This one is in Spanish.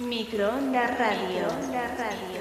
Microondas Radio. La radio.